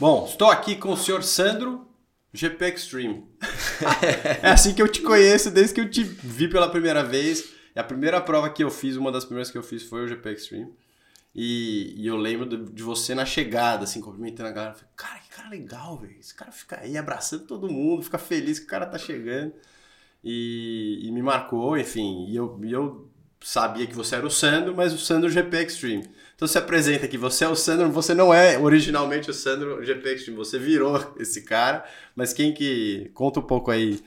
Bom, estou aqui com o senhor Sandro, GP Extreme. é assim que eu te conheço desde que eu te vi pela primeira vez. E a primeira prova que eu fiz, uma das primeiras que eu fiz foi o GP Extreme. E, e eu lembro de, você na chegada, assim, cumprimentando a galera. Falei, cara, que cara legal, velho. Esse cara fica aí abraçando todo mundo, fica feliz que o cara tá chegando. E, e me marcou, enfim. E eu, e eu sabia que você era o Sandro, mas o Sandro GP Extreme. Então se apresenta aqui, você é o Sandro, você não é originalmente o Sandro GP Extreme, você virou esse cara, mas quem que conta um pouco aí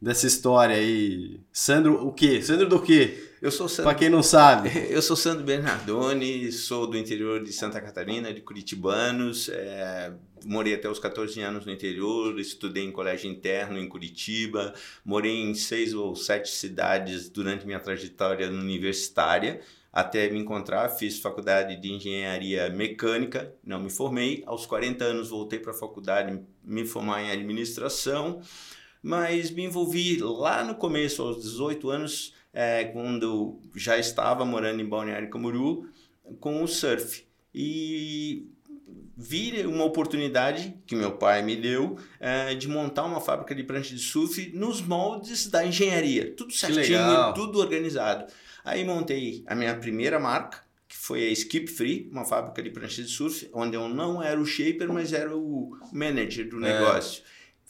dessa história aí? Sandro o quê? Sandro do quê? Eu sou Sandro. Para quem não sabe. Eu sou Sandro Bernardoni, sou do interior de Santa Catarina, de Curitibanos. É, morei até os 14 anos no interior, estudei em colégio interno em Curitiba, morei em seis ou sete cidades durante minha trajetória universitária até me encontrar, fiz faculdade de engenharia mecânica, não me formei. Aos 40 anos voltei para a faculdade, me formar em administração, mas me envolvi lá no começo, aos 18 anos, é, quando já estava morando em Balneário Camboriú, com o surf. E vi uma oportunidade que meu pai me deu é, de montar uma fábrica de prancha de surf nos moldes da engenharia, tudo certinho, tudo organizado. Aí montei a minha primeira marca, que foi a Skip Free, uma fábrica de prancha de surf, onde eu não era o shaper, mas era o manager do é.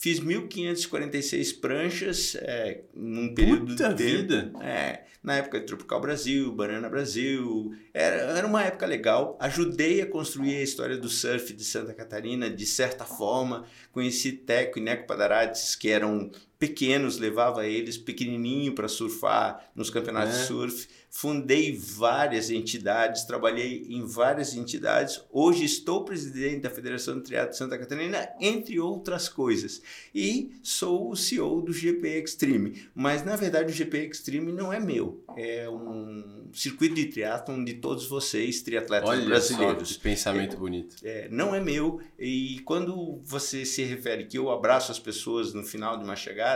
Fiz 1.546 pranchas é, num período Puta de tempo. vida! É, na época de Tropical Brasil, Banana Brasil. Era, era uma época legal. Ajudei a construir a história do surf de Santa Catarina, de certa forma. Conheci Teco e Neco Padarades, que eram pequenos, levava eles pequenininho para surfar nos campeonatos é. de surf fundei várias entidades, trabalhei em várias entidades. Hoje estou presidente da Federação de Triatlo de Santa Catarina, entre outras coisas. E sou o CEO do GP Extreme. Mas, na verdade, o GP Extreme não é meu. É um circuito de triatlon de todos vocês, triatletas Olha brasileiros. Só, que pensamento é, bonito. É, não é meu. E quando você se refere que eu abraço as pessoas no final de uma chegada,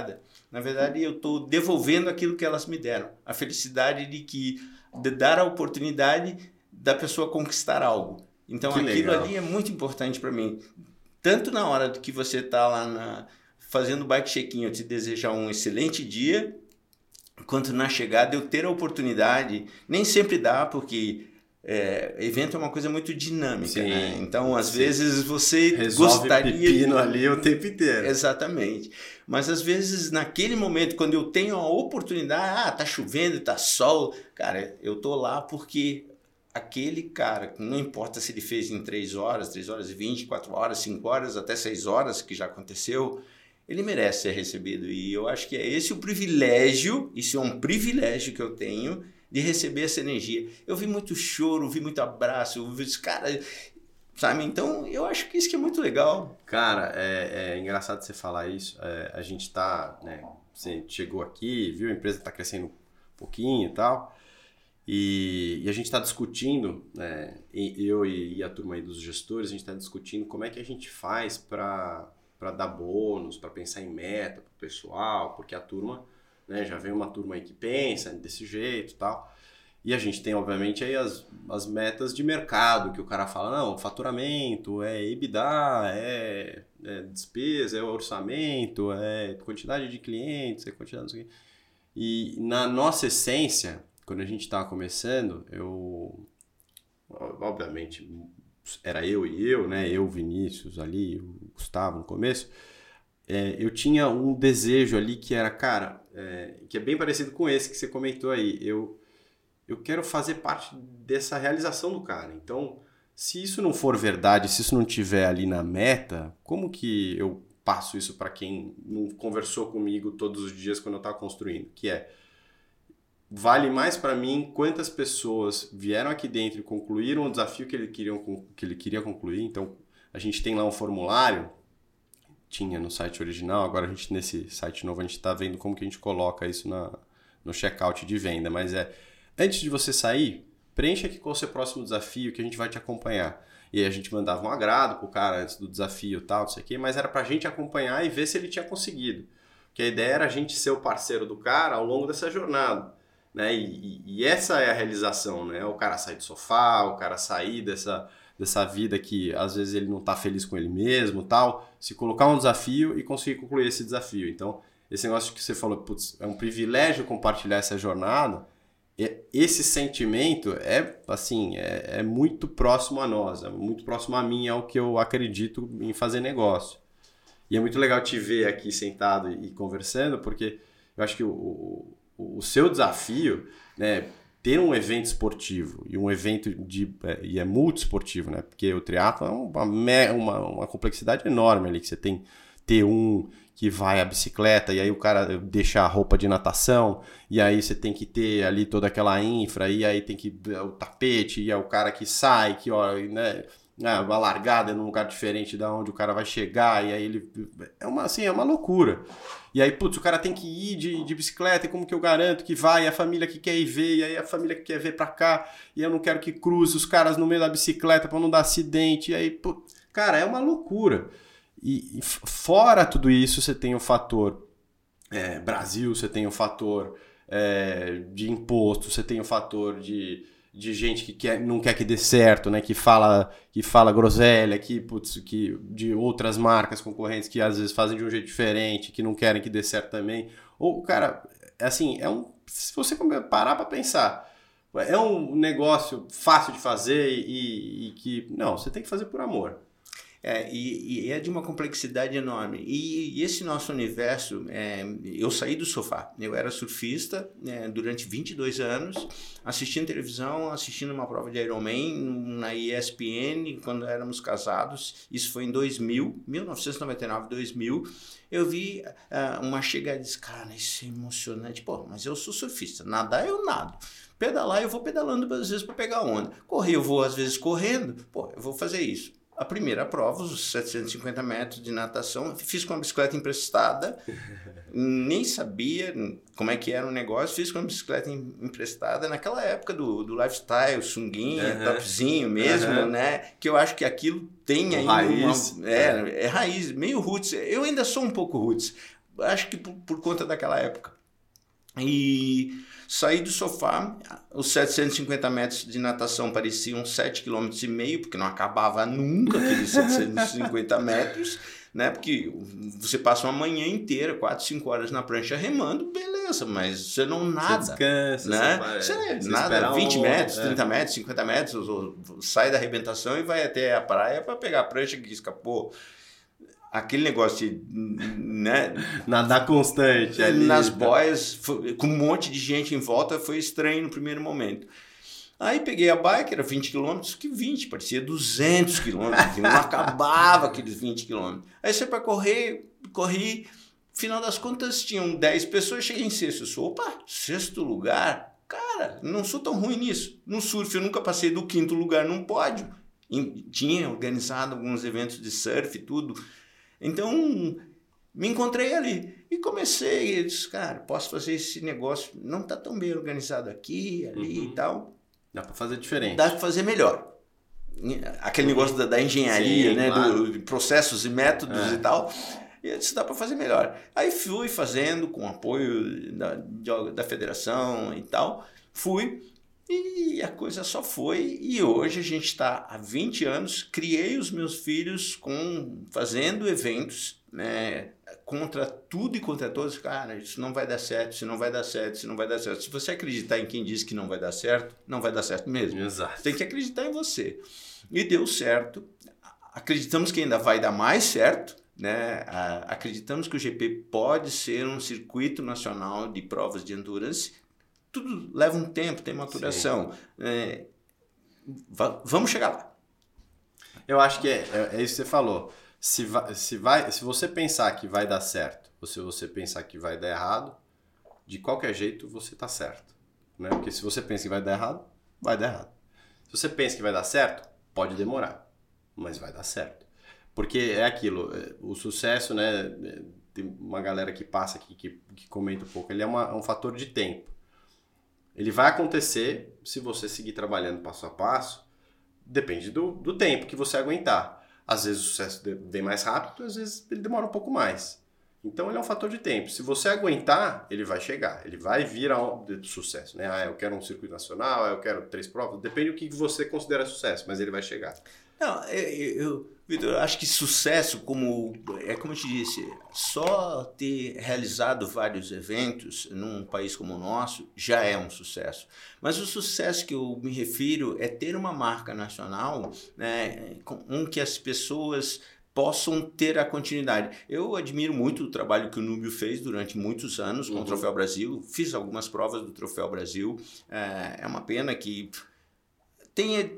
na verdade, eu estou devolvendo aquilo que elas me deram. A felicidade de que de dar a oportunidade da pessoa conquistar algo. Então, que aquilo legal. ali é muito importante para mim. Tanto na hora que você está lá na, fazendo bike check-in, eu te desejar um excelente dia, quanto na chegada eu ter a oportunidade. Nem sempre dá, porque é, evento é uma coisa muito dinâmica, sim, né? Então, às sim. vezes você Resolve gostaria pepino de... ali o tempo inteiro. Exatamente. Mas às vezes naquele momento, quando eu tenho a oportunidade, ah, tá chovendo, tá sol, cara, eu tô lá porque aquele cara, não importa se ele fez em 3 horas, 3 horas e 20, 4 horas, 5 horas, até 6 horas, que já aconteceu, ele merece ser recebido. E eu acho que é esse o privilégio, isso é um privilégio que eu tenho de receber essa energia. Eu vi muito choro, vi muito abraço, eu vi, cara, sabe? Então eu acho que isso que é muito legal. Cara, é, é engraçado você falar isso. É, a gente tá, né? Você chegou aqui, viu? A empresa está crescendo um pouquinho e tal. E, e a gente está discutindo, né, eu e, e, a turma aí dos gestores, a gente está discutindo como é que a gente faz para dar bônus, para pensar em meta para o pessoal, porque a turma né? Já vem uma turma aí que pensa desse jeito e tal. E a gente tem, obviamente, aí as, as metas de mercado, que o cara fala, não, faturamento, é EBITDA, é, é despesa, é orçamento, é quantidade de clientes, é quantidade de... E na nossa essência, quando a gente estava começando, eu, obviamente, era eu e eu, né? Eu, Vinícius ali, o Gustavo no começo, é, eu tinha um desejo ali que era, cara, é, que é bem parecido com esse que você comentou aí. Eu, eu quero fazer parte dessa realização do cara. Então, se isso não for verdade, se isso não tiver ali na meta, como que eu passo isso para quem não conversou comigo todos os dias quando eu estava construindo? Que é vale mais para mim quantas pessoas vieram aqui dentro e concluíram o desafio que ele, queria, que ele queria concluir. Então, a gente tem lá um formulário tinha no site original, agora a gente nesse site novo a gente está vendo como que a gente coloca isso na, no checkout de venda, mas é antes de você sair, preencha aqui qual o seu próximo desafio que a gente vai te acompanhar. E aí a gente mandava um agrado pro cara antes do desafio e tal, não sei o quê, mas era pra gente acompanhar e ver se ele tinha conseguido. Porque a ideia era a gente ser o parceiro do cara ao longo dessa jornada. Né? E, e, essa é a realização, né? O cara sair do sofá, o cara sair dessa, dessa vida que às vezes ele não está feliz com ele mesmo, tal, se colocar um desafio e conseguir concluir esse desafio. Então, esse negócio que você falou, putz, é um privilégio compartilhar essa jornada. Esse sentimento é assim, é, é muito próximo a nós, é muito próximo a mim, é o que eu acredito em fazer negócio. E é muito legal te ver aqui sentado e conversando, porque eu acho que o, o, o seu desafio, né, ter um evento esportivo e um evento de é, e é multiesportivo, né? Porque o triatlo é uma, uma, uma complexidade enorme ali que você tem ter um que vai a bicicleta e aí o cara deixa a roupa de natação e aí você tem que ter ali toda aquela infra e aí tem que o tapete e é o cara que sai que ó, né, a largada num lugar diferente da onde o cara vai chegar e aí ele é uma assim, é uma loucura. E aí, putz, o cara tem que ir de, de bicicleta, e como que eu garanto que vai? E a família que quer ir ver, e aí a família que quer ver pra cá, e eu não quero que cruze os caras no meio da bicicleta para não dar acidente. E aí, putz, cara, é uma loucura. E, e fora tudo isso, você tem o fator é, Brasil, você tem o fator é, de imposto, você tem o fator de de gente que quer, não quer que dê certo, né? Que fala, que fala groselha, que, putz, que de outras marcas concorrentes que às vezes fazem de um jeito diferente, que não querem que dê certo também. Ou, cara, assim, é um. Se você parar para pensar, é um negócio fácil de fazer e, e que. Não, você tem que fazer por amor. É, e, e, é de uma complexidade enorme. E, e esse nosso universo, é, eu saí do sofá. Eu era surfista é, durante 22 anos, assistindo televisão, assistindo uma prova de Ironman na ESPN, quando éramos casados. Isso foi em 2000, 1999, 2000. Eu vi uh, uma chegada e disse, cara, isso é emocionante. Pô, mas eu sou surfista, nadar eu nado. Pedalar eu vou pedalando às vezes para pegar onda. Correr eu vou às vezes correndo. Pô, eu vou fazer isso a primeira prova, os 750 metros de natação, fiz com a bicicleta emprestada, nem sabia como é que era o negócio, fiz com a bicicleta emprestada naquela época do, do lifestyle, sunguinha, uhum. topzinho mesmo, uhum. né? Que eu acho que aquilo tem aí raiz. Uma, é, é raiz, meio roots. Eu ainda sou um pouco roots, acho que por, por conta daquela época. E saí do sofá, os 750 metros de natação pareciam 7,5 km, porque não acabava nunca aqueles 750 metros, né? Porque você passa uma manhã inteira, 4, 5 horas na prancha remando, beleza, mas você não nada. Você descansa, né? Você, você, você nada, 20 um, metros, é. 30 metros, 50 metros, sai da arrebentação e vai até a praia para pegar a prancha que escapou aquele negócio de né, nadar constante ali, nas né? boias com um monte de gente em volta foi estranho no primeiro momento. Aí peguei a bike era 20 km que 20 parecia 200 km não acabava aqueles 20 km aí você para correr corri. Final das contas tinham 10 pessoas cheguei em sexto. Eu sou, opa sexto lugar? Cara não sou tão ruim nisso. No surf eu nunca passei do quinto lugar num pódio. Tinha organizado alguns eventos de surf e tudo então, me encontrei ali e comecei. Eu disse, cara, posso fazer esse negócio. Não está tão bem organizado aqui, ali uhum. e tal. Dá para fazer diferente. Dá para fazer melhor. Aquele negócio da, da engenharia, Sim, né? Claro. Do, processos e métodos é. e tal. E eu disse, dá para fazer melhor. Aí fui fazendo com apoio da, da federação e tal. Fui. E a coisa só foi, e hoje a gente está há 20 anos, criei os meus filhos com fazendo eventos, né, contra tudo e contra todos, cara, isso não vai dar certo, isso não vai dar certo, isso não vai dar certo. Se você acreditar em quem diz que não vai dar certo, não vai dar certo mesmo. Exato. Tem que acreditar em você. E deu certo. Acreditamos que ainda vai dar mais certo, né? Acreditamos que o GP pode ser um circuito nacional de provas de endurance tudo leva um tempo, tem maturação. É, vamos chegar lá. Eu acho que é, é, é, isso que você falou. Se, vai, se, vai, se você pensar que vai dar certo, ou se você pensar que vai dar errado, de qualquer jeito você está certo. Né? Porque se você pensa que vai dar errado, vai dar errado. Se você pensa que vai dar certo, pode demorar, mas vai dar certo. Porque é aquilo, é, o sucesso, né? É, tem uma galera que passa aqui que, que comenta um pouco, ele é, uma, é um fator de tempo. Ele vai acontecer se você seguir trabalhando passo a passo. Depende do, do tempo que você aguentar. Às vezes o sucesso vem mais rápido, às vezes ele demora um pouco mais. Então ele é um fator de tempo. Se você aguentar, ele vai chegar, ele vai vir ao sucesso, né? Ah, eu quero um circuito nacional, eu quero três provas, depende do que você considera sucesso, mas ele vai chegar. Não, eu, eu Vitor, acho que sucesso, como é como eu te disse, só ter realizado vários eventos num país como o nosso já é um sucesso. Mas o sucesso que eu me refiro é ter uma marca nacional, né, com que as pessoas possam ter a continuidade. Eu admiro muito o trabalho que o Núbio fez durante muitos anos com uhum. o Troféu Brasil. Fiz algumas provas do Troféu Brasil. É, é uma pena que tenha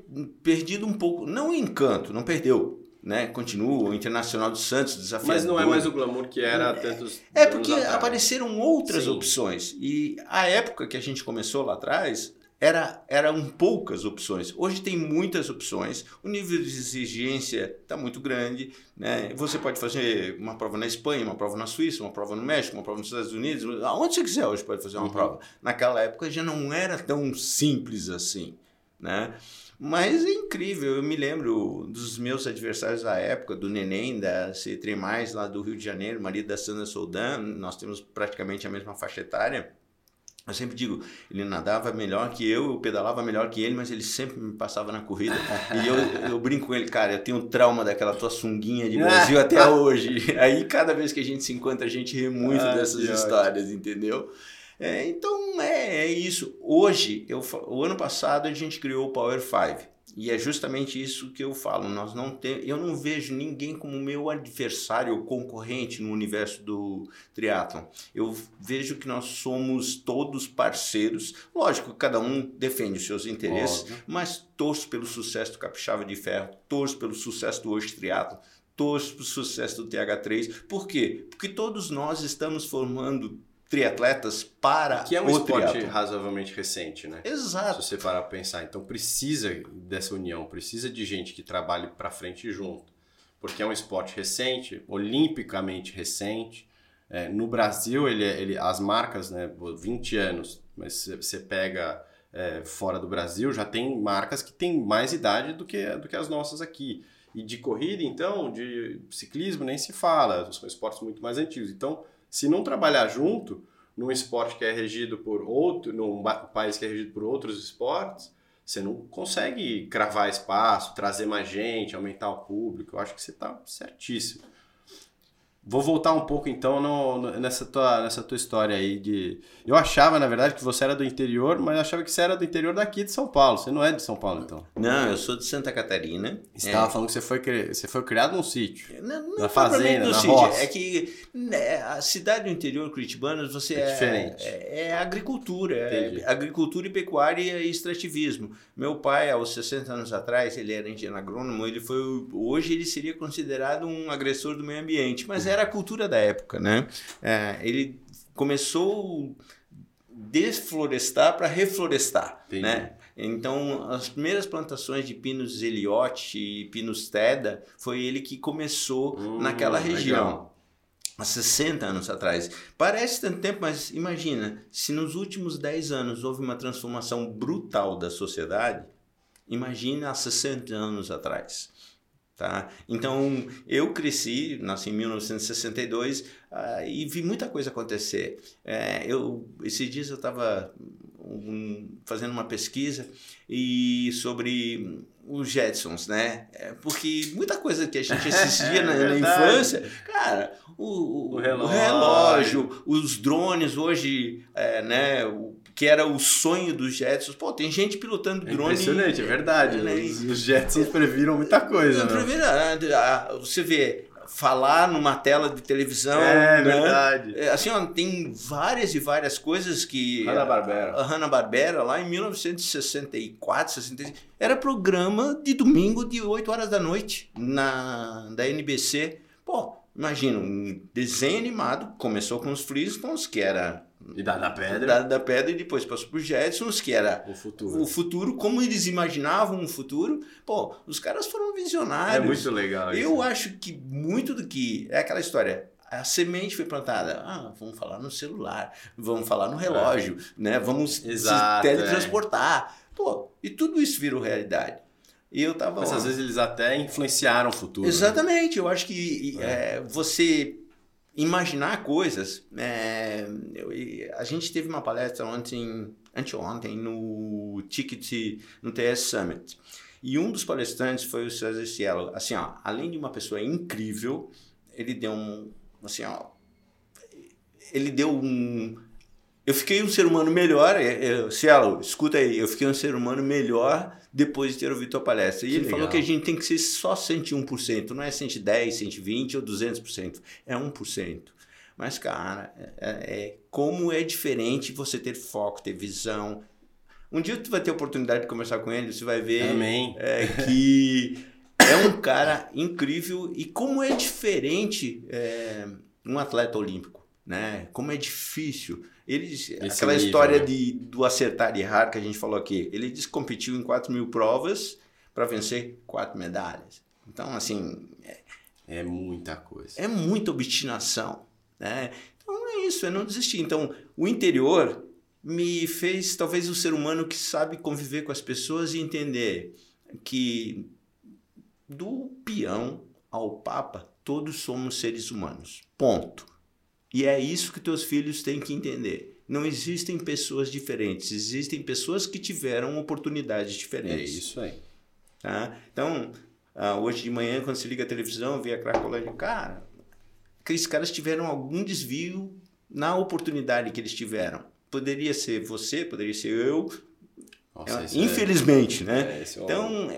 perdido um pouco, não o encanto, não perdeu, né? Continua o Internacional do Santos desafiador. Mas não é mais o glamour que era é, tantos É porque apareceram outras Sim. opções e a época que a gente começou lá atrás era eram poucas opções. Hoje tem muitas opções. O nível de exigência está muito grande, né? Você pode fazer uma prova na Espanha, uma prova na Suíça, uma prova no México, uma prova nos Estados Unidos, aonde você quiser hoje pode fazer uma uhum. prova. Naquela época já não era tão simples assim, né? Mas é incrível, eu me lembro dos meus adversários da época, do Neném, da C3+, lá do Rio de Janeiro, marido da Sandra Soldan, nós temos praticamente a mesma faixa etária. Eu sempre digo, ele nadava melhor que eu, eu pedalava melhor que ele, mas ele sempre me passava na corrida. e eu, eu brinco com ele, cara, eu tenho trauma daquela tua sunguinha de Brasil até hoje. Aí cada vez que a gente se encontra, a gente ri muito ah, dessas histórias, entendeu? É, então é, é, isso. Hoje, eu, o ano passado, a gente criou o Power 5. E é justamente isso que eu falo. Nós não tem, eu não vejo ninguém como meu adversário ou concorrente no universo do triatlon. Eu vejo que nós somos todos parceiros. Lógico, cada um defende os seus interesses, mas torço pelo sucesso do Capixaba de Ferro, torço pelo sucesso do Hoje Triatlon, torço pelo sucesso do TH3. Por quê? Porque todos nós estamos formando triatletas para que é um esporte razoavelmente recente, né? Exato. Se você parar para pensar, então precisa dessa união, precisa de gente que trabalhe para frente junto, porque é um esporte recente, olimpicamente recente. É, no Brasil, ele, é, ele, as marcas, né, 20 anos, mas você pega é, fora do Brasil, já tem marcas que têm mais idade do que, do que as nossas aqui. E de corrida, então, de ciclismo, nem se fala, são esportes muito mais antigos. Então, se não trabalhar junto, num esporte que é regido por outro, num país que é regido por outros esportes, você não consegue cravar espaço, trazer mais gente, aumentar o público. Eu acho que você está certíssimo. Vou voltar um pouco então no, no, nessa, tua, nessa tua história aí de. Eu achava, na verdade, que você era do interior, mas eu achava que você era do interior daqui de São Paulo. Você não é de São Paulo, então? Não, eu sou de Santa Catarina. Você estava é... falando que você foi, você foi criado num sítio. Não, não na fazenda, na sítio. Roça. É que né, a cidade do interior curitibana você é, é diferente. É, é agricultura. É agricultura e pecuária e extrativismo. Meu pai, aos 60 anos atrás, ele era engenheiro agrônomo, ele foi. Hoje ele seria considerado um agressor do meio ambiente, mas era a cultura da época, né? É, ele começou desflorestar para reflorestar, Entendi. né? Então, as primeiras plantações de pinos Eliote e pinos Teda foi ele que começou hum, naquela região. Legal. Há 60 anos atrás. Parece tanto tempo, mas imagina, se nos últimos 10 anos houve uma transformação brutal da sociedade, imagina há 60 anos atrás. Tá? Então, eu cresci, nasci em 1962 uh, e vi muita coisa acontecer. É, eu, esses dias eu estava um, fazendo uma pesquisa e sobre os Jetsons, né? É, porque muita coisa que a gente assistia na, na, infância, cara, o, o, relógio. o, relógio. os drones hoje, é, né? O, que era o sonho dos Jetsons. Pô, tem gente pilotando drone. É impressionante, é verdade. Né? Os, Jetsons previram muita coisa. Né? Previram, ah, você vê, falar numa tela de televisão. É, né? verdade. É, assim, ó, tem várias e várias coisas que. Hanna-Barbera. A, a Hanna-Barbera, lá em 1964, 65, era programa de domingo de 8 horas da noite na, da NBC. Pô, imagina, um desenho animado, começou com os Flintstones, que era Idade da Pedra. Idade da Pedra e depois passou por Jetsons, que era o futuro. O futuro, como eles imaginavam o futuro. Pô, os caras foram visionários. É muito legal isso. Eu acho que muito do que. É aquela história. A semente foi plantada. Ah, vamos falar no celular, vamos falar no relógio, é. né? Vamos Exato, se teletransportar. É. Pô, e tudo isso virou realidade. E eu tava. Mas às vezes eles até influenciaram o futuro. Né? Exatamente. Né? Eu acho que é. É, você imaginar coisas. É, eu, a gente teve uma palestra ontem, anteontem no Ticket, no TS Summit. E um dos palestrantes foi o César Cielo. Assim, ó, além de uma pessoa incrível, ele deu um, assim, ó, ele deu um eu fiquei um ser humano melhor, eu, Cielo, escuta aí, eu fiquei um ser humano melhor depois de ter ouvido tua palestra. E que ele legal. falou que a gente tem que ser só 101%, não é 110, 120 ou 200%, é 1%. Mas, cara, é, é, como é diferente você ter foco, ter visão. Um dia tu vai ter oportunidade de conversar com ele, você vai ver é, que é um cara incrível e como é diferente é, um atleta olímpico, né? Como é difícil. Ele, Esse aquela nível, história né? de, do acertar e errar que a gente falou aqui. Ele disse que competiu em 4 mil provas para vencer quatro medalhas. Então, assim. É, é muita coisa. É muita obstinação. Né? Então, é isso, é não desistir. Então, o interior me fez talvez o ser humano que sabe conviver com as pessoas e entender que do peão ao papa, todos somos seres humanos. Ponto. E é isso que teus filhos têm que entender. Não existem pessoas diferentes, existem pessoas que tiveram oportunidades diferentes. É isso aí. Tá? Então, ah, hoje de manhã, quando se liga a televisão, vê a Cracolândia, cara, aqueles caras tiveram algum desvio na oportunidade que eles tiveram. Poderia ser você, poderia ser eu, Nossa, é, infelizmente, é, né? É, então,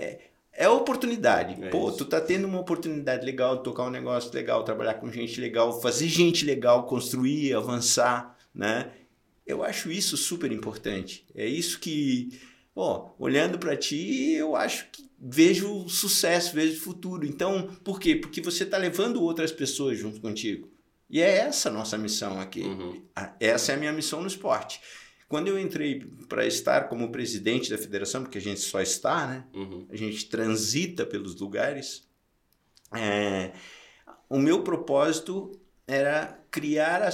é, oportunidade. É Pô, isso. tu tá tendo uma oportunidade legal de tocar um negócio legal, trabalhar com gente legal, fazer gente legal, construir, avançar, né? Eu acho isso super importante. É isso que, ó, olhando para ti, eu acho que vejo sucesso, vejo futuro. Então, por quê? Porque você tá levando outras pessoas junto contigo. E é essa a nossa missão aqui. Uhum. Essa é a minha missão no esporte. Quando eu entrei para estar como presidente da federação, porque a gente só está, né? Uhum. A gente transita pelos lugares. É, o meu propósito era criar a,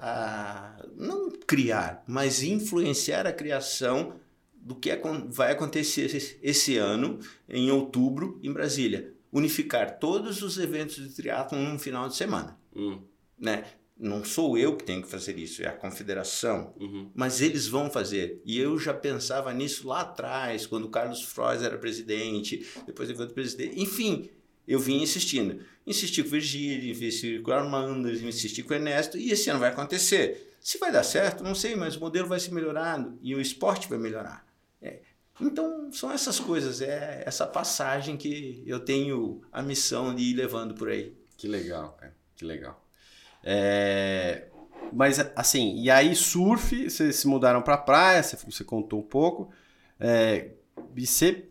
a, não criar, mas influenciar a criação do que vai acontecer esse ano em outubro em Brasília, unificar todos os eventos de triatlo num final de semana, hum. né? Não sou eu que tenho que fazer isso, é a confederação. Uhum. Mas eles vão fazer. E eu já pensava nisso lá atrás, quando o Carlos Frois era presidente, depois ele foi presidente. Enfim, eu vim insistindo. Insisti com o Virgílio, insisti com o Armando, insisti com o Ernesto, e esse ano vai acontecer. Se vai dar certo, não sei, mas o modelo vai ser melhorado e o esporte vai melhorar. É. Então, são essas coisas, é essa passagem que eu tenho a missão de ir levando por aí. Que legal, cara, que legal. É, mas assim, e aí surf, vocês se mudaram para praia, você, você, contou um pouco, é, e você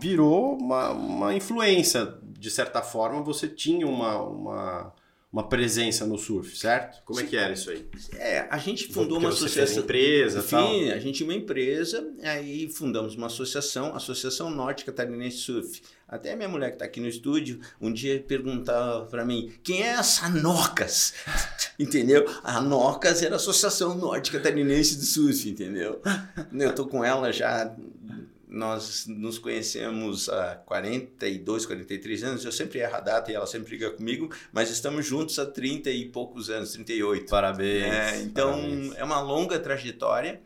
virou uma, uma influência, de certa forma, você tinha uma, uma uma presença no surf, certo? Como é que era isso aí? É, a gente fundou Porque uma associação. empresa, Enfim, tal. a gente tinha uma empresa, aí fundamos uma associação, Associação Norte Catarinense Surf. Até a minha mulher que está aqui no estúdio, um dia perguntava para mim, quem é essa Nocas? entendeu? A Nocas era a Associação Norte Catarinense de Surf, entendeu? Eu tô com ela já nós nos conhecemos há 42, 43 anos. Eu sempre erro a data e ela sempre liga comigo, mas estamos juntos há 30 e poucos anos, 38. Parabéns. É, então, parabéns. é uma longa trajetória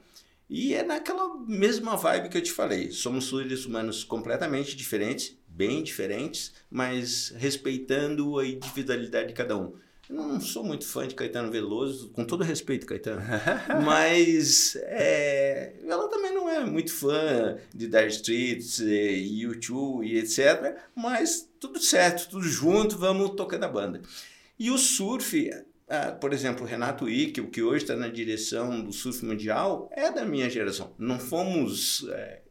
e é naquela mesma vibe que eu te falei. Somos seres humanos completamente diferentes, bem diferentes, mas respeitando a individualidade de cada um. Não sou muito fã de Caetano Veloso, com todo respeito, Caetano. mas é, ela também não é muito fã de Dire Streets, U2 e etc. Mas tudo certo, tudo junto, vamos tocando a banda. E o surf, ah, por exemplo, Renato Ickel, que hoje está na direção do surf mundial, é da minha geração. Não fomos é,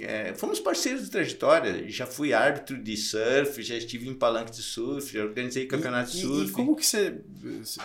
é, fomos parceiros de trajetória. Já fui árbitro de surf, já estive em palanque de surf, já organizei campeonato de surf. E como que você.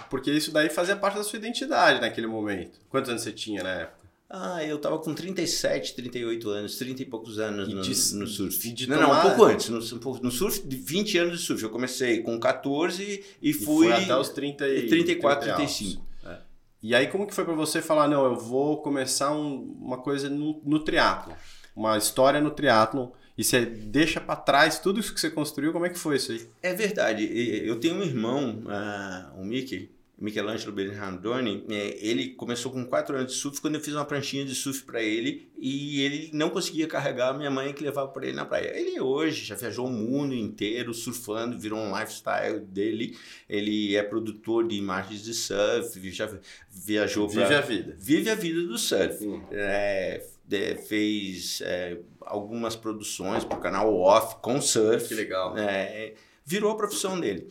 Porque isso daí fazia parte da sua identidade naquele momento. Quantos anos você tinha na época? Ah, eu tava com 37, 38 anos, 30 e poucos anos no, de, no, surf. De não, não, um pouco antes. No, no surf, 20 anos de surf. Eu comecei com 14 e, e fui. Até os 30 e, 34, 30 35. É. E aí, como que foi para você falar, não, eu vou começar um, uma coisa no, no triatlo? Uma história no triatlon e você deixa para trás tudo isso que você construiu, como é que foi isso aí? É verdade. Eu tenho um irmão, uh, o Mickey, Michelangelo Bernardoni, é, ele começou com 4 anos de surf quando eu fiz uma pranchinha de surf para ele e ele não conseguia carregar a minha mãe que levava para ele na praia. Ele hoje já viajou o mundo inteiro surfando, virou um lifestyle dele. Ele é produtor de imagens de surf, já viajou Vive pra... a vida. Vive a vida do surf. Hum. É, é, fez é, algumas produções para o canal Off com surf. Que legal. É, virou a profissão dele.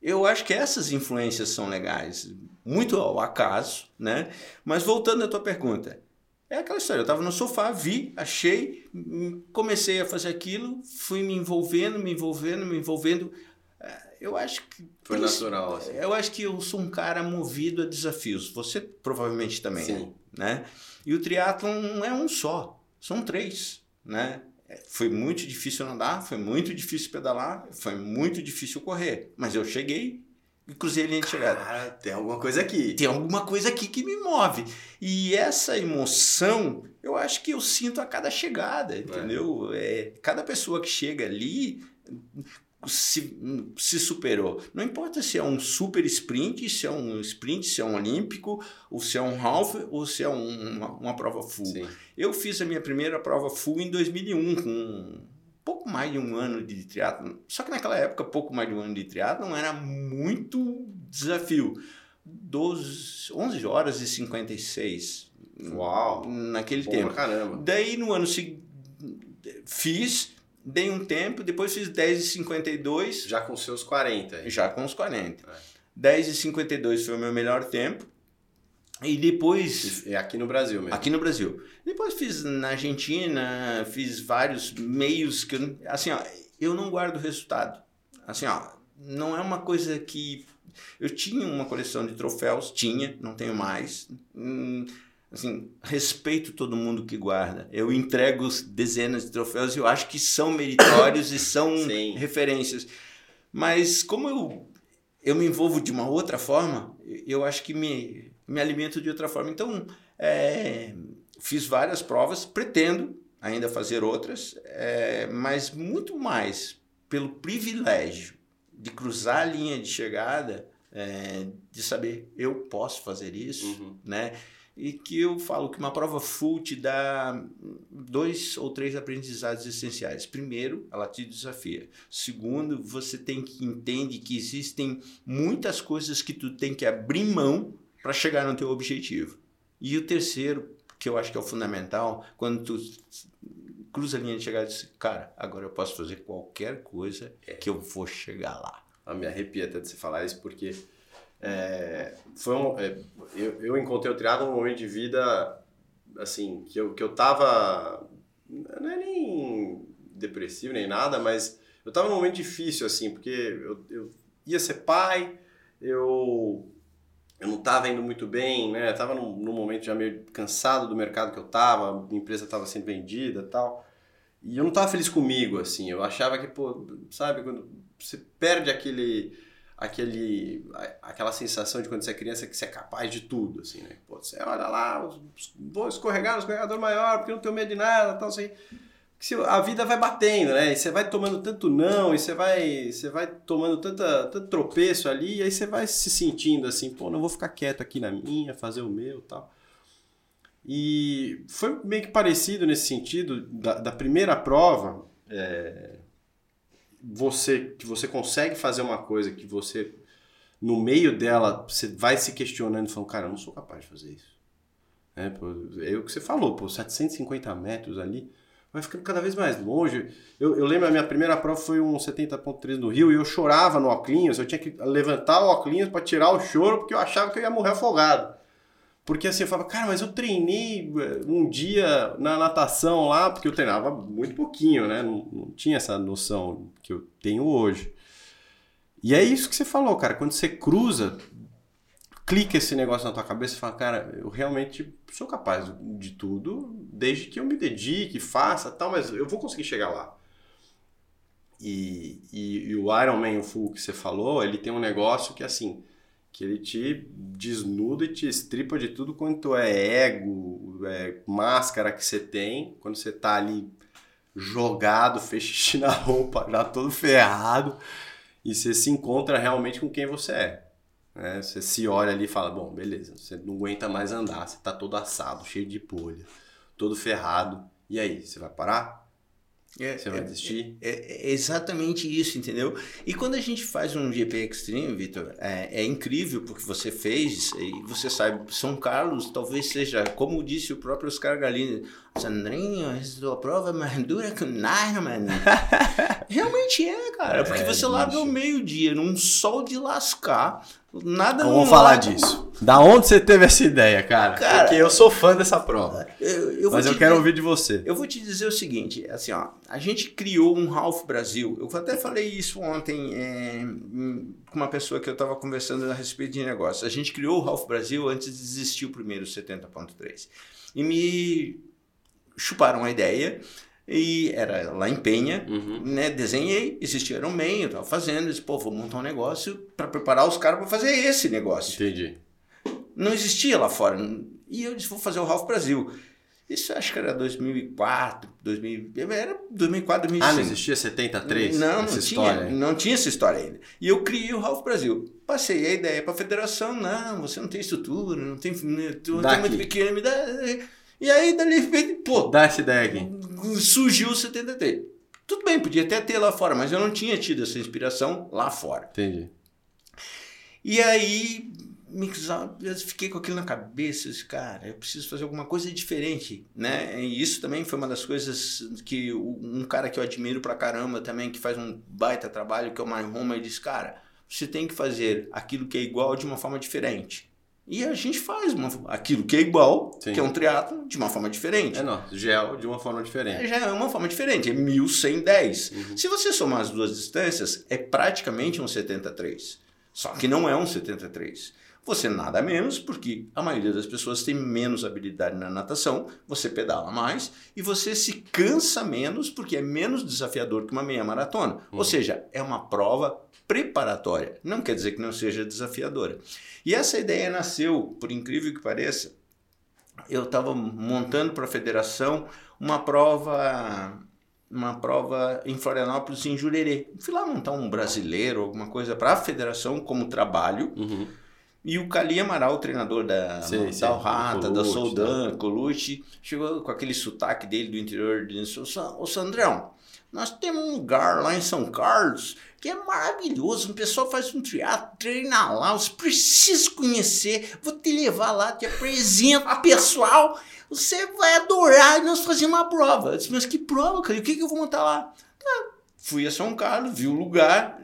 Eu acho que essas influências são legais, muito ao acaso, né? Mas voltando à tua pergunta, é aquela história, eu estava no sofá, vi, achei, comecei a fazer aquilo, fui me envolvendo, me envolvendo, me envolvendo. É, eu acho que. Foi natural, assim. Eu acho que eu sou um cara movido a desafios. Você provavelmente também, Sim. né? E o triatlon não é um só, são três, né? Foi muito difícil andar, foi muito difícil pedalar, foi muito difícil correr. Mas eu cheguei e cruzei a linha de chegada. Cara, tem alguma coisa aqui. Tem alguma coisa aqui que me move. E essa emoção, eu acho que eu sinto a cada chegada, é. entendeu? É. é cada pessoa que chega ali se, se superou. Não importa se é um super sprint, se é um sprint, se é um olímpico, ou se é um half, ou se é um, uma, uma, prova full. Sim. Eu fiz a minha primeira prova full em 2001, com pouco mais de um ano de triatlo. Só que naquela época, pouco mais de um ano de triatlo era muito desafio. 12, 11 horas e 56. Uau! Naquele tempo. Caramba. Daí no ano seguinte fiz dei um tempo, depois fiz 10 e 52. Já com seus 40. Hein? Já com os 40. É. 10 e 52 foi o meu melhor tempo. E depois. É aqui no Brasil mesmo. Aqui no Brasil. Depois fiz na Argentina, fiz vários meios que eu. Assim, ó, eu não guardo resultado. Assim, ó, não é uma coisa que. Eu tinha uma coleção de troféus, tinha, não tenho mais. Hum, assim, respeito todo mundo que guarda. Eu entrego dezenas de troféus e eu acho que são meritórios e são Sim. referências. Mas como eu, eu me envolvo de uma outra forma, eu acho que me, me alimento de outra forma. Então, é, fiz várias provas, pretendo ainda fazer outras, é, mas muito mais pelo privilégio de cruzar a linha de chegada, é, de saber eu posso fazer isso, uhum. né? E que eu falo que uma prova full te dá dois ou três aprendizados essenciais. Primeiro, ela te desafia. Segundo, você tem que entender que existem muitas coisas que tu tem que abrir mão para chegar no teu objetivo. E o terceiro, que eu acho que é o fundamental, quando tu cruza a linha de chegada e diz, cara, agora eu posso fazer qualquer coisa é. que eu vou chegar lá. Eu me arrepia até de você falar isso, porque é, foi um, é, eu, eu encontrei o triatlo num momento de vida assim que eu, que eu tava não é nem depressivo nem nada, mas eu tava num momento difícil assim, porque eu, eu ia ser pai, eu eu não estava indo muito bem, né? Eu tava num, num, momento já meio cansado do mercado que eu tava, a empresa estava sendo vendida, tal. E eu não estava feliz comigo assim. Eu achava que, pô, sabe, quando você perde aquele aquele, aquela sensação de quando você é criança que você é capaz de tudo, assim, né? Pô, você olha lá, vou escorregar no escorregador maior porque não tenho medo de nada, tal, assim. A vida vai batendo, né? E você vai tomando tanto não, e você vai, você vai tomando tanta, tanto tropeço ali, e aí você vai se sentindo assim, pô, não vou ficar quieto aqui na minha, fazer o meu tal. E foi meio que parecido nesse sentido, da, da primeira prova, é, você que você consegue fazer uma coisa que você no meio dela você vai se questionando e falando, cara, eu não sou capaz de fazer isso. É, pô, é o que você falou, pô, 750 metros ali, vai ficando cada vez mais longe. Eu, eu lembro a minha primeira prova foi um 70.3 no Rio e eu chorava no óculos, eu tinha que levantar o óculos para tirar o choro porque eu achava que eu ia morrer afogado. Porque assim, eu falava, cara, mas eu treinei eh, um dia na natação lá, porque eu treinava muito pouquinho, né? Não, não, tinha essa noção que eu tenho hoje. E é isso que você falou, cara. Quando você cruza, clica esse negócio na tua cabeça e fala, cara, eu realmente sou capaz de tudo, desde que eu me dedique, faça tal, mas eu vou conseguir chegar lá. E, e, e o Iron Man Full que você falou, ele tem um negócio que assim que ele te desnuda e te estripa de tudo quanto é ego, é máscara que você tem, quando você tá ali jogado, fez na roupa, já todo ferrado, e você se encontra realmente com quem você é. Né? Você se olha ali e fala, bom, beleza, você não aguenta mais andar, você tá todo assado, cheio de polha, todo ferrado. E aí, você vai parar? É, Você vai desistir? É, é exatamente isso, entendeu? E quando a gente faz um GP Extreme, Vitor, é, é incrível porque você fez, e você sabe, São Carlos talvez seja, como disse o próprio Oscar Galini, Sandrinho, essa tua prova é mais dura que o Ironman. Realmente é, cara, porque É, você bicho. larga o meio-dia num sol de lascar, nada não vamos falar disso. Da onde você teve essa ideia, cara? Cara- Porque eu sou fã dessa prova. Eu, eu Mas eu quero dizer- ouvir de você. Eu vou te dizer o seguinte, assim, ó, a gente criou um Ralph Brasil. Eu até falei isso ontem é, com uma pessoa que eu estava conversando a respeito de negócio. A gente criou o Ralph Brasil antes de existir o primeiro 70.3. E me chuparam a ideia e era lá em Penha, Uhum. né? Desenhei, existia Iron Man, eu estava fazendo, eu disse, pô, vou montar um negócio para preparar os caras para fazer esse negócio Entendi. não existia lá fora. E eu disse, vou fazer o Ralph Brasil. Isso acho que era 2004, 2000, era 2004, 2005. Ah, não existia 73? Não, não tinha, não tinha essa história ainda. E eu criei o Ralph Brasil. Passei a ideia para a federação, não, você não tem estrutura, não tem, né, tu tem muito pequeno, me dá... E aí, dali, pô, Dá essa ideia aqui. surgiu o 73. Tudo bem, podia até ter lá fora, mas eu não tinha tido essa inspiração lá fora. Entendi. E aí, mixar, eu fiquei com aquilo na cabeça, disse, cara, eu preciso fazer alguma coisa diferente, né? E isso também foi uma das coisas que um cara que eu admiro pra caramba também, que faz um baita trabalho, que é o My Home, ele disse, cara, você tem que fazer aquilo que é igual de uma forma diferente. E a gente faz uma- aquilo que é igual, Sim. que é um triatlo, de uma forma diferente. É, não. Gel de uma forma diferente. Já é uma forma diferente, é 1110. Uhum. Se você somar as duas distâncias, é praticamente um 73. Só que não é um 73. Você nada menos, porque a maioria das pessoas tem menos habilidade na natação, você pedala mais e você se cansa menos, porque é menos desafiador que uma meia maratona. Ou seja, é uma prova preparatória. Não quer dizer que não seja desafiadora. E essa ideia nasceu, por incrível que pareça, eu estava montando para a federação uma prova uma prova em Florianópolis em Jurerê. Fui lá montar um brasileiro, alguma coisa para a federação como trabalho. Uhum. E o Cali Amaral, o treinador da, Sei, da do da Soldan, Colucci, chegou com aquele sotaque dele do interior e disse, "Ô, Sa- ô Sandrão, nós temos um lugar lá em São Carlos que é maravilhoso, o pessoal faz um triatlo, treina lá, você precisa conhecer, vou te levar lá, te apresento pessoal, você vai adorar e nós fazemos uma prova. Eu disse, mas que prova, cara? E o que, que eu vou montar lá? Ah, fui a São Carlos, vi o lugar,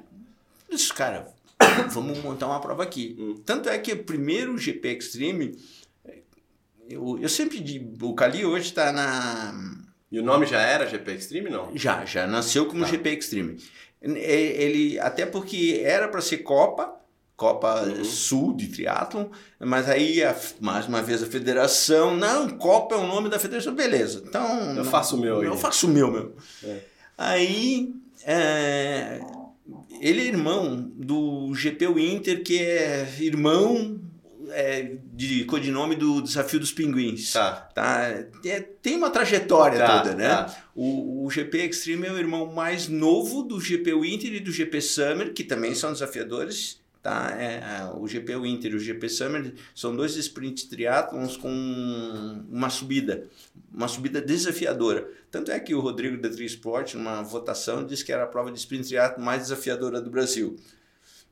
disse, cara, vamos montar uma prova aqui. Hum. Tanto é que o primeiro GP Extreme, eu, eu sempre digo, o Cali hoje está na. E o nome já era GP Extreme, não? Já, já nasceu como Tá. GP Extreme. Ele, até porque era para ser Copa, Copa Uhum. Sul de triatlon, mas aí, a- mais uma vez, a federação, não, Copa é o nome da federação, beleza. Então, Eu faço o meu aí. Eu faço o meu mesmo. É. Aí, é, ele é irmão do GP Winter, que é irmão é, de codinome do Desafio dos Pinguins. Tá. Tá? É, tem uma trajetória Tá, toda, né? tá. O, o GP Extreme é o irmão mais novo do GP Winter e do GP Summer, que também são desafiadores. Tá? É, é, o GP Winter e o GP Summer são dois sprints triatlons com uma subida, uma subida desafiadora. Tanto é que o Rodrigo da Trisport, numa votação, disse que era a prova de sprint triatlo mais desafiadora do Brasil.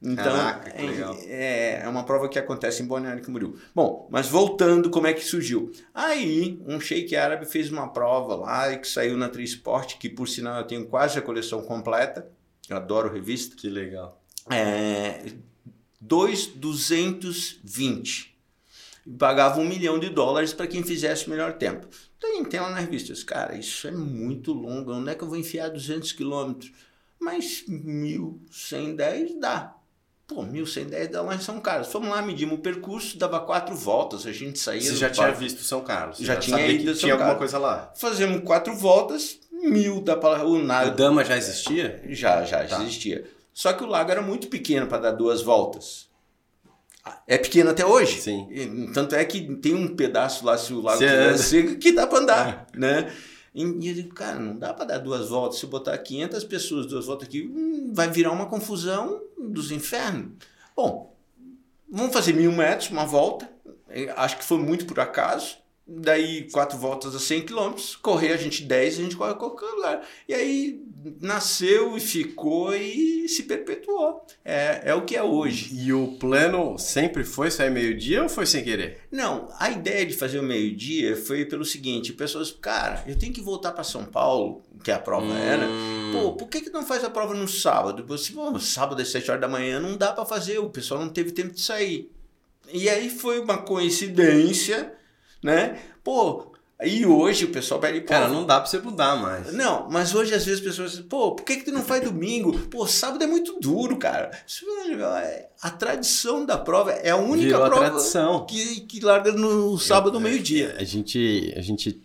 Então, Caraca, é- é, é uma prova que acontece em Balneário Camboriú. Bom, mas voltando, como é que surgiu? Aí, um sheik árabe fez uma prova lá e que saiu na Trisport, que por sinal eu tenho quase a coleção completa. Eu adoro revista. Que legal. É, 2,220. Pagava um milhão de dólares para quem fizesse o melhor tempo. Então, tem lá na revista, eu disse, cara, isso é muito longo, onde é que eu vou enfiar 200 quilômetros? Mas 1.110 dá. Pô, 1.110 dá lá em São Carlos. Fomos lá, medimos o percurso, dava quatro voltas, a gente saía... Você já tinha parque. visto São Carlos? Você Já tinha ido São tinha alguma coisa lá. Fazemos quatro voltas, mil dá para... O O nada, Dama já existia? já, já Tá. existia. Só que o lago era muito pequeno para dar duas voltas. É pequeno até hoje. Sim. E, Tanto é que tem um pedaço lá, se o lago estiver anda. seco, que dá para andar, né? E eu digo, cara, não dá para dar duas voltas. Se eu botar 500 pessoas duas voltas aqui, hum, vai virar uma confusão dos infernos. Bom, vamos fazer mil metros, uma volta. Acho que foi muito por acaso. Daí, quatro voltas a 100 km, correr a gente 10, a gente corre a qualquer lugar. E aí nasceu e ficou e se perpetuou. É, é o que é hoje. E o plano sempre foi sair meio-dia ou foi sem querer? Não, a ideia de fazer o meio-dia foi pelo seguinte: pessoas, cara, eu tenho que voltar para São Paulo, que a prova hum. era. Pô, por que, que não faz a prova no sábado? Você, pô, sábado às 7 horas da manhã não dá para fazer, o pessoal não teve tempo de sair. E aí foi uma coincidência né? Pô, e hoje o pessoal pede. Cara, não dá pra você mudar mais. Não, mas hoje às vezes as pessoas dizem, pô, por que, que tu não faz domingo? Pô, sábado é muito duro, cara. É, a tradição da prova é a única Virou prova a tradição. Que, que larga no sábado, no meio-dia. A gente, a gente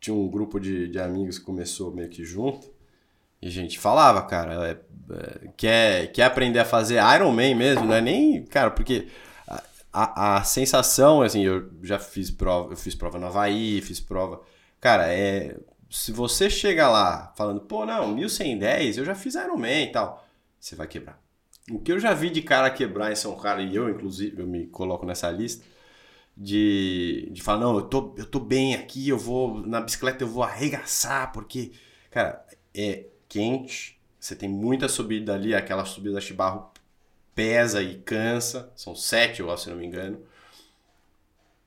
tinha um grupo de, de amigos que começou meio que junto. E a gente falava, cara, é, é, quer, quer aprender a fazer Iron Man mesmo, não é nem. Cara, porque a, a sensação, assim, eu já fiz prova, eu fiz prova no Havaí, fiz prova. Cara, é. Se você chega lá falando, pô, não, 1110, eu já fiz Ironman e tal, você vai quebrar. O que eu já vi de cara quebrar em São Carlos, e eu, inclusive, eu me coloco nessa lista, de, de falar, não, eu tô, eu tô bem aqui, eu vou, na bicicleta eu vou arregaçar, porque, cara, é quente, você tem muita subida ali, aquela subida de barro pesa e cansa. São sete, eu acho, se não me engano.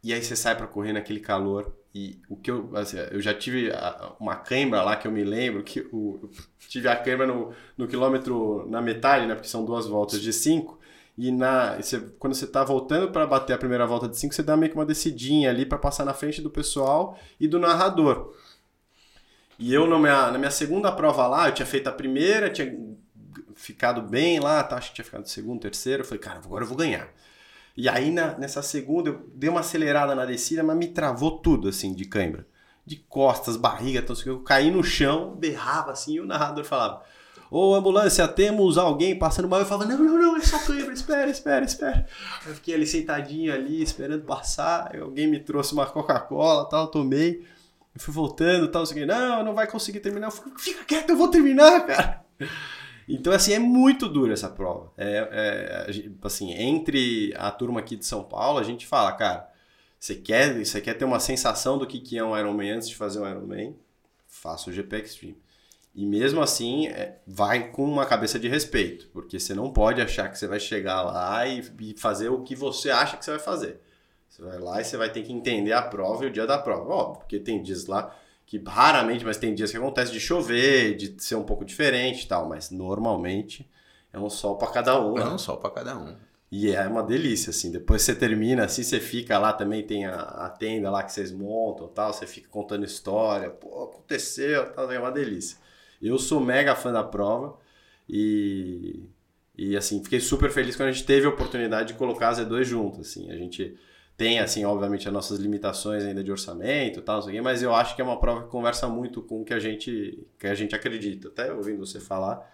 E aí você sai para correr naquele calor. E o que eu. Assim, eu já tive uma cãibra lá que eu me lembro, que o, tive a cãibra no, no quilômetro na metade, né? Porque são duas voltas de cinco. E na, você, quando você está voltando para bater a primeira volta de cinco, você dá meio que uma descidinha ali para passar na frente do pessoal e do narrador. E eu, na minha, na minha segunda prova lá, eu tinha feito a primeira, tinha ficado bem lá, tá? acho que tinha ficado segundo, terceiro. Eu falei, cara, agora eu vou ganhar. E aí na, nessa segunda eu dei uma acelerada na descida, mas me travou tudo assim de cãibra. De costas, barriga, então, eu caí no chão, berrava assim, e o narrador falava: Ô ambulância, temos alguém passando mal. Eu falava: Não, não, não, é só cãibra, espera, espera, espera. Eu fiquei ali sentadinho ali, esperando passar. Alguém me trouxe uma Coca-Cola tal, tomei. Eu fui voltando tal, assim, não, não vai conseguir terminar. Eu falei, Fica quieto, eu vou terminar, cara. Então, assim, é muito dura essa prova. É, é, assim, entre a turma aqui de São Paulo, a gente fala, cara, você quer, você quer ter uma sensação do que, que é um Ironman antes de fazer um Ironman? Faça o GP Extreme. E mesmo assim, é, vai com uma cabeça de respeito, porque você não pode achar que você vai chegar lá e, e fazer o que você acha que você vai fazer. Você vai lá e você vai ter que entender a prova e o dia da prova. Óbvio, porque tem dias lá que raramente, mas tem dias que acontece de chover, de ser um pouco diferente e tal, mas normalmente é um sol para cada um. É né? um sol para cada um. E é uma delícia, assim. Depois você termina, assim, você fica lá também, tem a, a tenda lá que vocês montam tal, você fica contando história, pô, aconteceu, tal, é uma delícia. Eu sou mega fã da prova e, e assim, fiquei super feliz quando a gente teve a oportunidade de colocar as E2 juntas, assim. A gente tem, assim, obviamente, as nossas limitações ainda de orçamento e tal, mas eu acho que é uma prova que conversa muito com o que a gente, que a gente acredita. Até ouvindo você falar,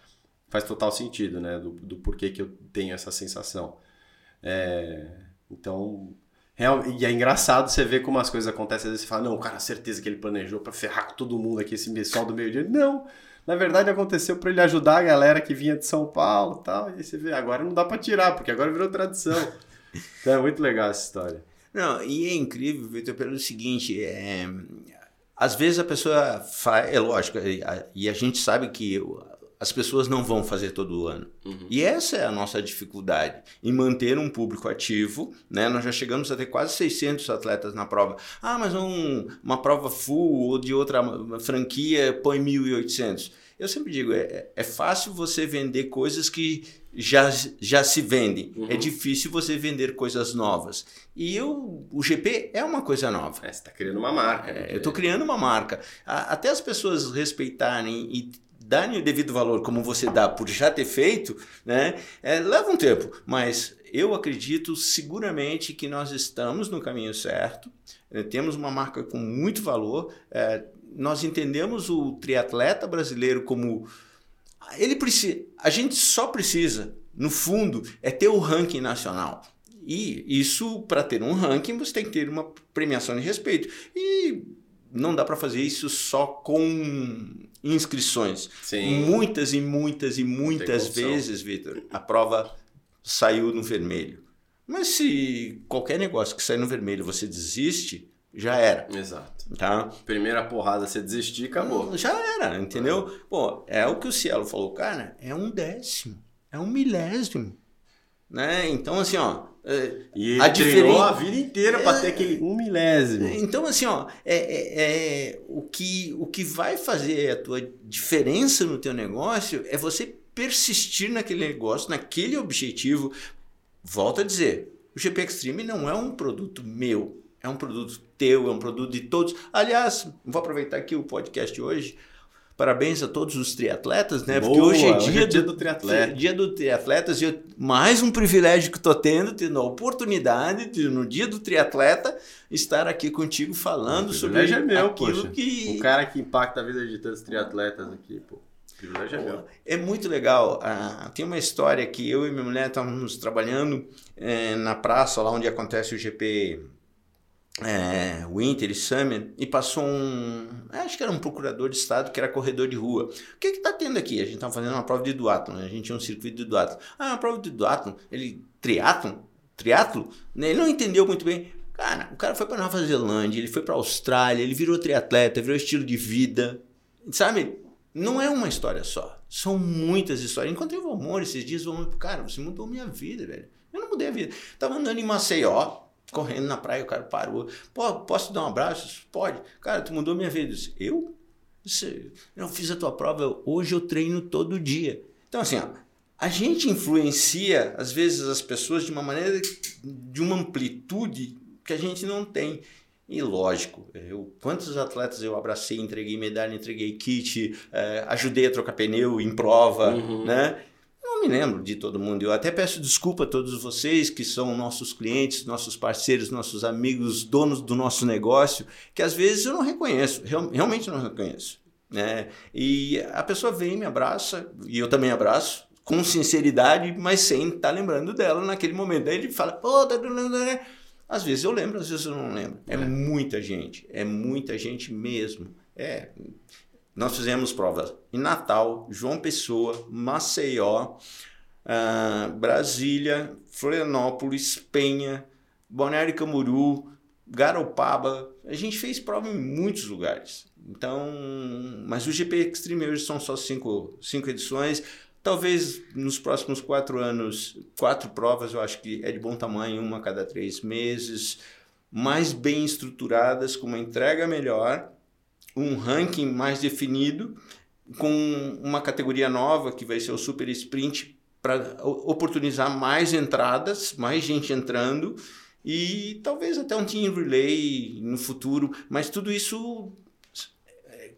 faz total sentido, né? Do, do porquê que eu tenho essa sensação. É, então, real, e é engraçado você ver como as coisas acontecem. Às vezes você fala, não, cara, certeza que ele pessoal para ferrar com todo mundo aqui, esse pessoal do meio-dia. Não! Na verdade, aconteceu para ele ajudar a galera que vinha de São Paulo e tal. E você vê, agora não dá para tirar, porque agora virou tradição. Então é muito legal essa história. Não, e é incrível, Vitor, pelo seguinte, é, às vezes a pessoa faz, é lógico, e a gente sabe que as pessoas não vão fazer todo ano. Uhum. E essa é a nossa dificuldade, em manter um público ativo. Né? Nós já chegamos a ter quase 600 atletas na prova. Ah, mas um, uma prova full ou de outra franquia põe 1.800. Eu sempre digo, é, é fácil você vender coisas que já, já se vendem. É uhum. É difícil você vender coisas novas. E eu, o GP é uma coisa nova. É, você está criando uma marca. É, eu estou criando uma marca. A, até as pessoas respeitarem e darem o devido valor como você dá por já ter feito, né, é, leva um tempo. Mas eu acredito seguramente que nós estamos no caminho certo. É, temos uma marca com muito valor. É, nós entendemos o triatleta brasileiro como ele precisa, a gente só precisa, no fundo, é ter o ranking nacional. E isso, para ter um ranking, você tem que ter uma premiação de respeito. E não dá para fazer isso só com inscrições. Sim. Muitas e muitas e muitas vezes, Vitor, a prova saiu no vermelho. Mas se qualquer negócio que sair no vermelho você desiste, já era. Exato. Tá? Primeira porrada, você desistir, acabou. Já era, entendeu? Pô, é o que o Cielo falou, cara, é um décimo, é um milésimo. Né? Então, assim, ó. é, E ele A diferen- a vida inteira pra ter aquele um milésimo. Então, assim, ó, é, é- é- o, que, o que vai fazer a tua diferença no teu negócio é você persistir naquele negócio, naquele objetivo. Volto a dizer, o GP Extreme não é um produto meu, é um produto teu, é um produto de todos. Aliás, vou aproveitar aqui o podcast hoje. Parabéns a todos os triatletas, né? Porque Boa, hoje é hoje dia, é dia do, do triatleta. Dia do triatletas e mais um privilégio que estou tendo, tendo a oportunidade de, no dia do triatleta, estar aqui contigo falando O sobre é meu, aquilo poxa. que Um cara que impacta a vida de tantos triatletas aqui, pô. O é é muito legal. Ah, tem uma história que eu e minha mulher estávamos trabalhando eh, na praça, lá onde acontece o GP é, Winter e Summer, e passou um. Acho que era um procurador de estado que era corredor de rua. O que que tá tendo aqui? A gente estava fazendo uma prova de duatlon, né? a gente tinha um circuito de duatlon. Ah, uma prova de duatlon, ele. Triatlon? Triatlo? Né? Ele não entendeu muito bem. Cara, o cara foi para Nova Zelândia, ele foi para Austrália, ele virou triatleta, virou estilo de vida. Sabe? Não é uma história só. São muitas histórias. Encontrei o Valmor esses dias, o Valmor, cara, você mudou minha vida, velho. Eu não mudei a vida. Tava andando em Maceió, correndo na praia, o cara parou. Pô, posso te dar um abraço? Pode. Cara, tu mudou minha vida. Eu disse, eu? Você- Eu fiz a tua prova, hoje eu treino todo dia. Então, assim, ó, a gente influencia, às vezes, as pessoas de uma maneira, de uma amplitude que a gente não tem. E lógico, eu, quantos atletas eu abracei, entreguei medalha, entreguei kit, eh, ajudei a trocar pneu em prova, Uhum. né? Não me lembro de todo mundo. Eu até peço desculpa a todos vocês que são nossos clientes, nossos parceiros, nossos amigos, donos do nosso negócio, que às vezes eu não reconheço, real- realmente não reconheço. Né? E a pessoa vem, me abraça, e eu também abraço, com sinceridade, mas sem estar lembrando dela naquele momento. Daí ele fala, pô, tá né? Às vezes eu lembro, às vezes eu não lembro. É, É. muita gente, é muita gente mesmo. É, nós fizemos provas em Natal, João Pessoa, Maceió, ah, Brasília, Florianópolis, Penha, Balneário Camboriú, Garopaba. A gente fez prova em muitos lugares. Então, mas o GP Extreme hoje são só cinco, cinco edições. Talvez nos próximos quatro anos, quatro provas eu acho que é de bom tamanho, uma a cada três meses, mais bem estruturadas, com uma entrega melhor, um ranking mais definido, com uma categoria nova que vai ser o Super Sprint para oportunizar mais entradas, mais gente entrando e talvez até um team relay no futuro, mas tudo isso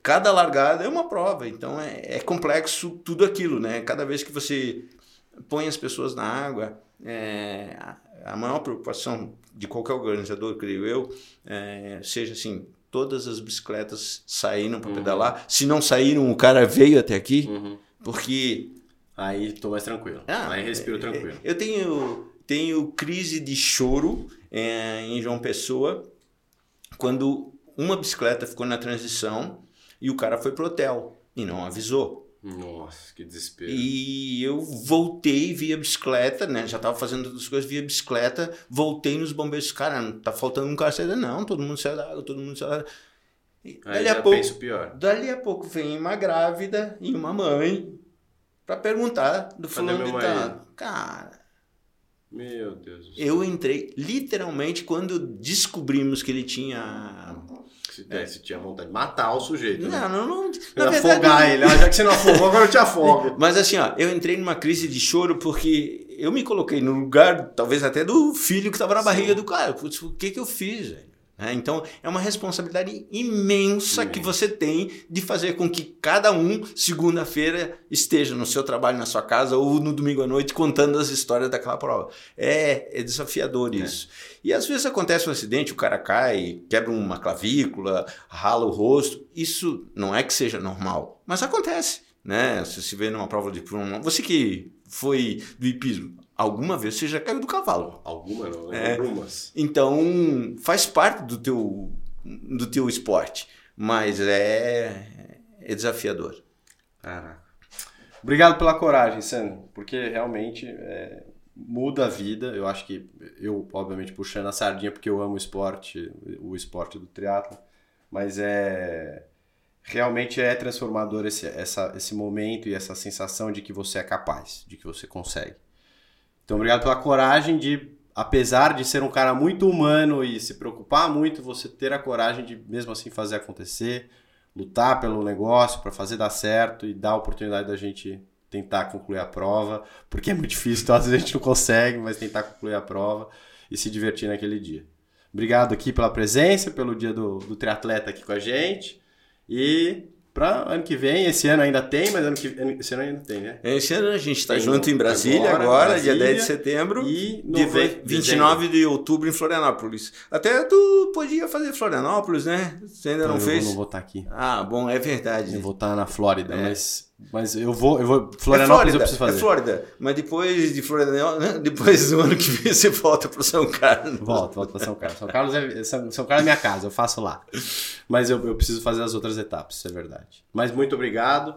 cada largada é uma prova, então é, é complexo tudo aquilo, né? Cada vez que você põe as pessoas na água, é, a, maior preocupação de qualquer organizador, creio eu, é, seja assim, todas as bicicletas saíram para Uhum. pedalar. Se não saíram, o cara veio até aqui, Uhum. porque Aí tô mais tranquilo. ah, Aí respiro é, tranquilo. Eu tenho, tenho crise de choro é, em João Pessoa quando uma bicicleta ficou na transição e o cara foi pro hotel e não avisou. Nossa, que desespero. E eu voltei via bicicleta, né? Já tava fazendo outras coisas via bicicleta, voltei nos bombeiros. Cara, tá faltando um da- Não, todo mundo saiu da água, todo mundo saiu da água. E Aí Dali a pouco, pior. Dali a pouco vem uma grávida e uma mãe pra perguntar do fulano de tal. Cara, Meu Deus do céu. eu entrei, literalmente, quando descobrimos que ele tinha. Se, é, se tinha vontade de matar o sujeito. né? Não, não, não. Eu Na verdade, afogar ele. Ah, já que você não afogou, agora eu te afogo. Mas assim, ó, eu entrei numa crise de choro porque eu me coloquei no lugar, talvez até do filho que estava na Sim. barriga do cara. Putz, o que que eu fiz, velho? Né? então, é uma responsabilidade imensa que você tem de fazer com que cada um, segunda-feira, esteja no seu trabalho, na sua casa ou no domingo à noite contando as histórias daquela prova. É, é desafiador É. isso. E às vezes acontece um acidente, o cara cai, quebra uma clavícula, rala o rosto. Isso não é que seja normal, mas acontece. Né? Você se vê numa prova de Fórmula 1. Você que foi do hipismo, alguma vez você já caiu do cavalo. Alguma não, É. algumas. Então, faz parte do teu, do teu esporte, mas é, é desafiador. Caraca. Obrigado pela coragem, Sam, porque realmente é, muda a vida. Eu acho que eu, obviamente, puxando a sardinha porque eu amo o esporte, o esporte do triatlo, mas é realmente é transformador esse, essa, esse momento e essa sensação de que você é capaz, de que você consegue. Então, obrigado pela coragem de, apesar de ser um cara muito humano e se preocupar muito, você ter a coragem de mesmo assim fazer acontecer, lutar pelo negócio para fazer dar certo e dar a oportunidade da gente tentar concluir a prova, porque é muito difícil, então às vezes a gente não consegue, mas tentar concluir a prova e se divertir naquele dia. Obrigado aqui pela presença, pelo dia do, do triatleta aqui com a gente. E para ano que vem, esse ano ainda tem, mas ano que, esse ano ainda tem, né? Esse ano a gente está junto em Brasília agora, agora Brasília, dia 10 de setembro e de 29 de outubro em Florianópolis. Até tu podia fazer Florianópolis, né? Você ainda então, não fez? Eu não vou estar aqui. Ah, bom, é verdade. Eu vou estar na Flórida, é. mas mas eu vou, eu vou. Florianópolis é Flórida, eu preciso fazer. É Flórida. Mas depois de Florianópolis, depois do ano que vem você volta para São Carlos. Volto, volto para São Carlos. São Carlos é, São, São Carlos é minha casa, eu faço lá. Mas eu, eu preciso fazer as outras etapas, isso é verdade. Mas muito obrigado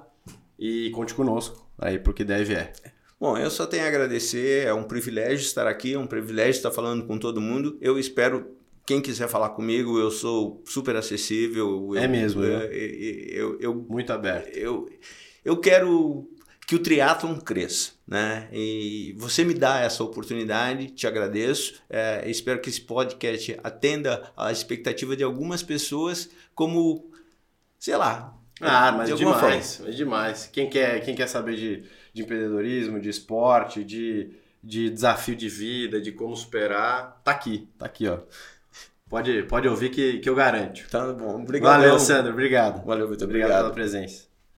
e conte conosco aí pro que deve é. Bom, eu só tenho a agradecer, é um privilégio estar aqui, é um privilégio estar falando com todo mundo. Eu espero quem quiser falar comigo, eu sou super acessível. é mesmo, eu, eu, eu, eu, muito aberto. Eu, eu quero que o triatlon cresça, né? E você me dá essa oportunidade, te agradeço. É, espero que esse podcast atenda à expectativa de algumas pessoas, como, sei lá. Ah, mas de demais, forma. mas demais. Quem quer, quem quer saber de, de empreendedorismo, de esporte, de, de desafio de vida, de como superar, tá aqui, tá aqui, ó. Pode, pode ouvir que, que eu garanto. Tá bom, obrigado. Valeu, Sandro, obrigado. Valeu, muito obrigado. Obrigado pela presença.